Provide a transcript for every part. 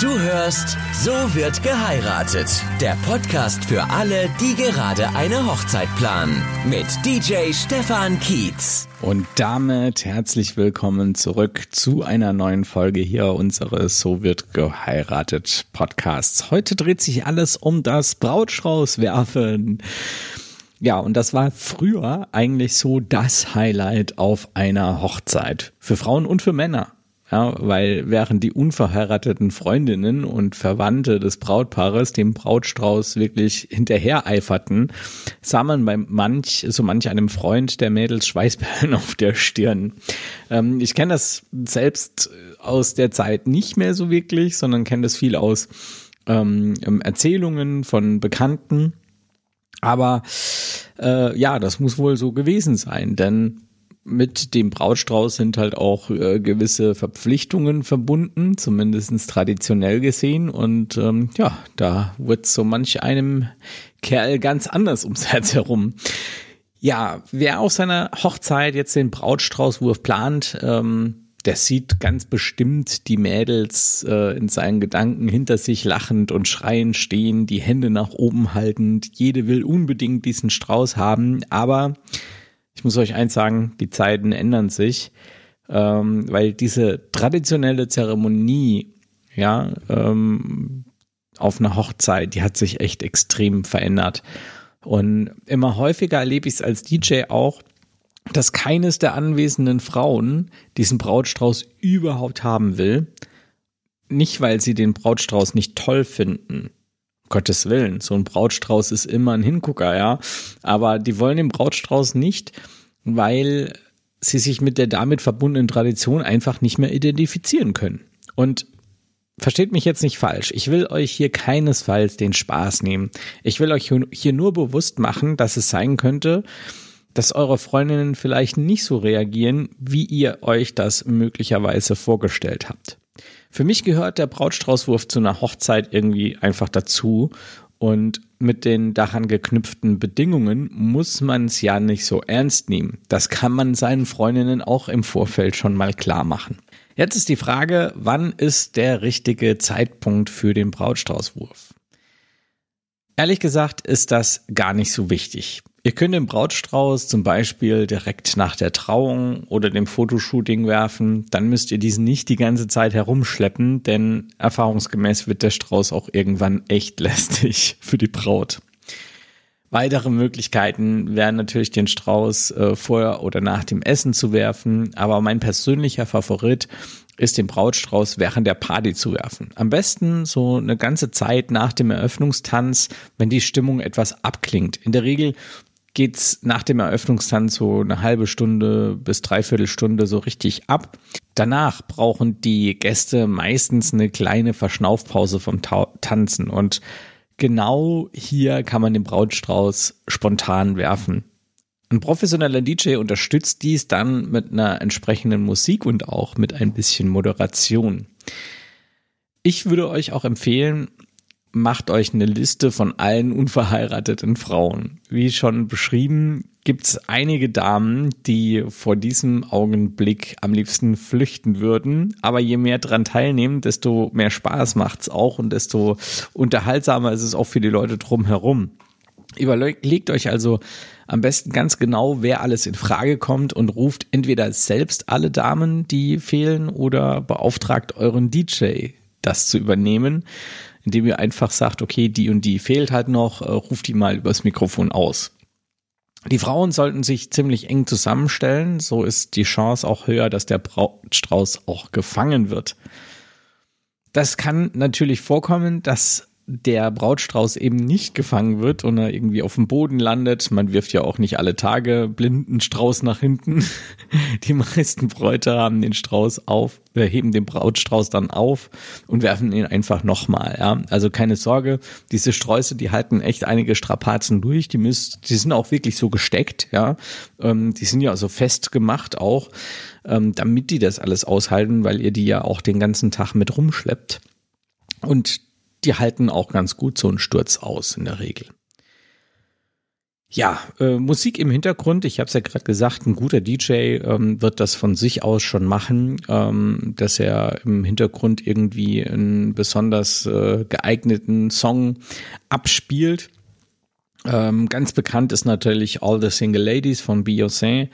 Du hörst So wird geheiratet. Der Podcast für alle, die gerade eine Hochzeit planen. Mit DJ Stefan Kietz. Und damit herzlich willkommen zurück zu einer neuen Folge hier unseres So wird geheiratet Podcasts. Heute dreht sich alles um das Brautstraußwerfen. Ja, und das war früher eigentlich so das Highlight auf einer Hochzeit. Für Frauen und für Männer. Ja, weil während die unverheirateten Freundinnen und Verwandte des Brautpaares dem Brautstrauß wirklich hinterhereiferten, sah man bei manch, so manch einem Freund der Mädels Schweißperlen auf der Stirn. Ähm, ich kenne das selbst aus der Zeit nicht mehr so wirklich, sondern kenne das viel aus ähm, Erzählungen von Bekannten. Aber äh, ja, das muss wohl so gewesen sein, denn mit dem Brautstrauß sind halt auch äh, gewisse Verpflichtungen verbunden, zumindestens traditionell gesehen. Und ähm, ja, da wird so manch einem Kerl ganz anders ums Herz herum. Ja, wer auf seiner Hochzeit jetzt den Brautstraußwurf plant, ähm, der sieht ganz bestimmt die Mädels äh, in seinen Gedanken hinter sich lachend und schreiend stehen, die Hände nach oben haltend. Jede will unbedingt diesen Strauß haben, aber ich muss euch eins sagen, die Zeiten ändern sich, ähm, weil diese traditionelle Zeremonie, ja, ähm, auf einer Hochzeit, die hat sich echt extrem verändert. Und immer häufiger erlebe ich es als DJ auch, dass keines der anwesenden Frauen diesen Brautstrauß überhaupt haben will. Nicht, weil sie den Brautstrauß nicht toll finden, Gottes Willen, so ein Brautstrauß ist immer ein Hingucker, ja. Aber die wollen den Brautstrauß nicht, weil sie sich mit der damit verbundenen Tradition einfach nicht mehr identifizieren können. Und versteht mich jetzt nicht falsch. Ich will euch hier keinesfalls den Spaß nehmen. Ich will euch hier nur bewusst machen, dass es sein könnte, dass eure Freundinnen vielleicht nicht so reagieren, wie ihr euch das möglicherweise vorgestellt habt. Für mich gehört der Brautstraußwurf zu einer Hochzeit irgendwie einfach dazu. Und mit den daran geknüpften Bedingungen muss man es ja nicht so ernst nehmen. Das kann man seinen Freundinnen auch im Vorfeld schon mal klar machen. Jetzt ist die Frage, wann ist der richtige Zeitpunkt für den Brautstraußwurf? Ehrlich gesagt ist das gar nicht so wichtig. Ihr könnt den Brautstrauß zum Beispiel direkt nach der Trauung oder dem Fotoshooting werfen. Dann müsst ihr diesen nicht die ganze Zeit herumschleppen, denn erfahrungsgemäß wird der Strauß auch irgendwann echt lästig für die Braut. Weitere Möglichkeiten wären natürlich den Strauß äh, vorher oder nach dem Essen zu werfen, aber mein persönlicher Favorit ist den Brautstrauß während der Party zu werfen. Am besten so eine ganze Zeit nach dem Eröffnungstanz, wenn die Stimmung etwas abklingt. In der Regel geht's nach dem Eröffnungstanz so eine halbe Stunde bis dreiviertel Stunde so richtig ab. Danach brauchen die Gäste meistens eine kleine Verschnaufpause vom Ta Tanzen und genau hier kann man den Brautstrauß spontan werfen. Ein professioneller DJ unterstützt dies dann mit einer entsprechenden Musik und auch mit ein bisschen Moderation. Ich würde euch auch empfehlen, macht euch eine Liste von allen unverheirateten Frauen. Wie schon beschrieben, gibt es einige Damen, die vor diesem Augenblick am liebsten flüchten würden. Aber je mehr dran teilnehmen, desto mehr Spaß macht's auch und desto unterhaltsamer ist es auch für die Leute drumherum. Überlegt euch also am besten ganz genau, wer alles in Frage kommt und ruft entweder selbst alle Damen, die fehlen, oder beauftragt euren DJ, das zu übernehmen indem ihr einfach sagt, okay, die und die fehlt halt noch, äh, ruft die mal übers Mikrofon aus. Die Frauen sollten sich ziemlich eng zusammenstellen, so ist die Chance auch höher, dass der Brautstrauß auch gefangen wird. Das kann natürlich vorkommen, dass der Brautstrauß eben nicht gefangen wird und er irgendwie auf dem Boden landet. Man wirft ja auch nicht alle Tage blinden Strauß nach hinten. Die meisten Bräute haben den Strauß auf, wir heben den Brautstrauß dann auf und werfen ihn einfach nochmal. Ja? Also keine Sorge, diese Sträuße, die halten echt einige Strapazen durch. Die, müsst, die sind auch wirklich so gesteckt. Ja, ähm, Die sind ja also fest gemacht auch, ähm, damit die das alles aushalten, weil ihr die ja auch den ganzen Tag mit rumschleppt. Und die halten auch ganz gut so einen Sturz aus in der Regel. Ja, äh, Musik im Hintergrund, ich habe es ja gerade gesagt, ein guter DJ ähm, wird das von sich aus schon machen, ähm, dass er im Hintergrund irgendwie einen besonders äh, geeigneten Song abspielt. Ähm, ganz bekannt ist natürlich All the Single Ladies von Beyoncé.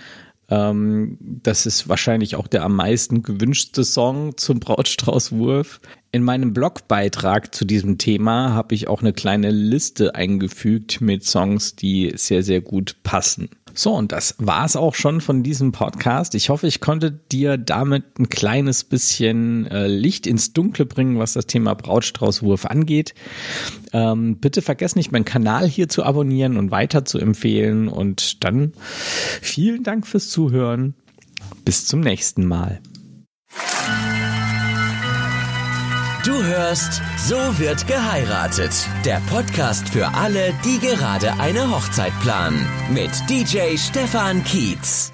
Ähm, das ist wahrscheinlich auch der am meisten gewünschte Song zum Brautstraußwurf. In meinem Blogbeitrag zu diesem Thema habe ich auch eine kleine Liste eingefügt mit Songs, die sehr, sehr gut passen. So, und das war's auch schon von diesem Podcast. Ich hoffe, ich konnte dir damit ein kleines bisschen äh, Licht ins Dunkle bringen, was das Thema Brautstraußwurf angeht. Ähm, bitte vergesst nicht, meinen Kanal hier zu abonnieren und weiter zu empfehlen. Und dann vielen Dank fürs Zuhören. Bis zum nächsten Mal. Du hörst So wird geheiratet. Der Podcast für alle, die gerade eine Hochzeit planen. Mit DJ Stefan Kietz.